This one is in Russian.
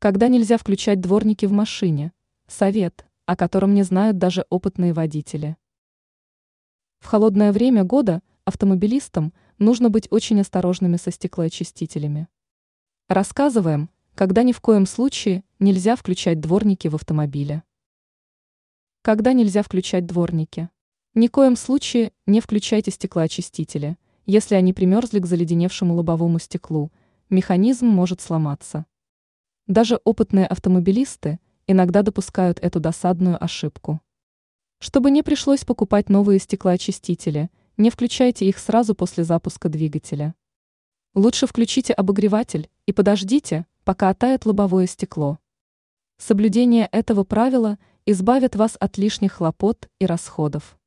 Когда нельзя включать дворники в машине? Совет, о котором не знают даже опытные водители. В холодное время года автомобилистам нужно быть очень осторожными со стеклоочистителями. Рассказываем, когда ни в коем случае нельзя включать дворники в автомобиле. Когда нельзя включать дворники? Ни в коем случае не включайте стеклоочистители, если они примерзли к заледеневшему лобовому стеклу, механизм может сломаться. Даже опытные автомобилисты иногда допускают эту досадную ошибку. Чтобы не пришлось покупать новые стеклоочистители, не включайте их сразу после запуска двигателя. Лучше включите обогреватель и подождите, пока оттает лобовое стекло. Соблюдение этого правила избавит вас от лишних хлопот и расходов.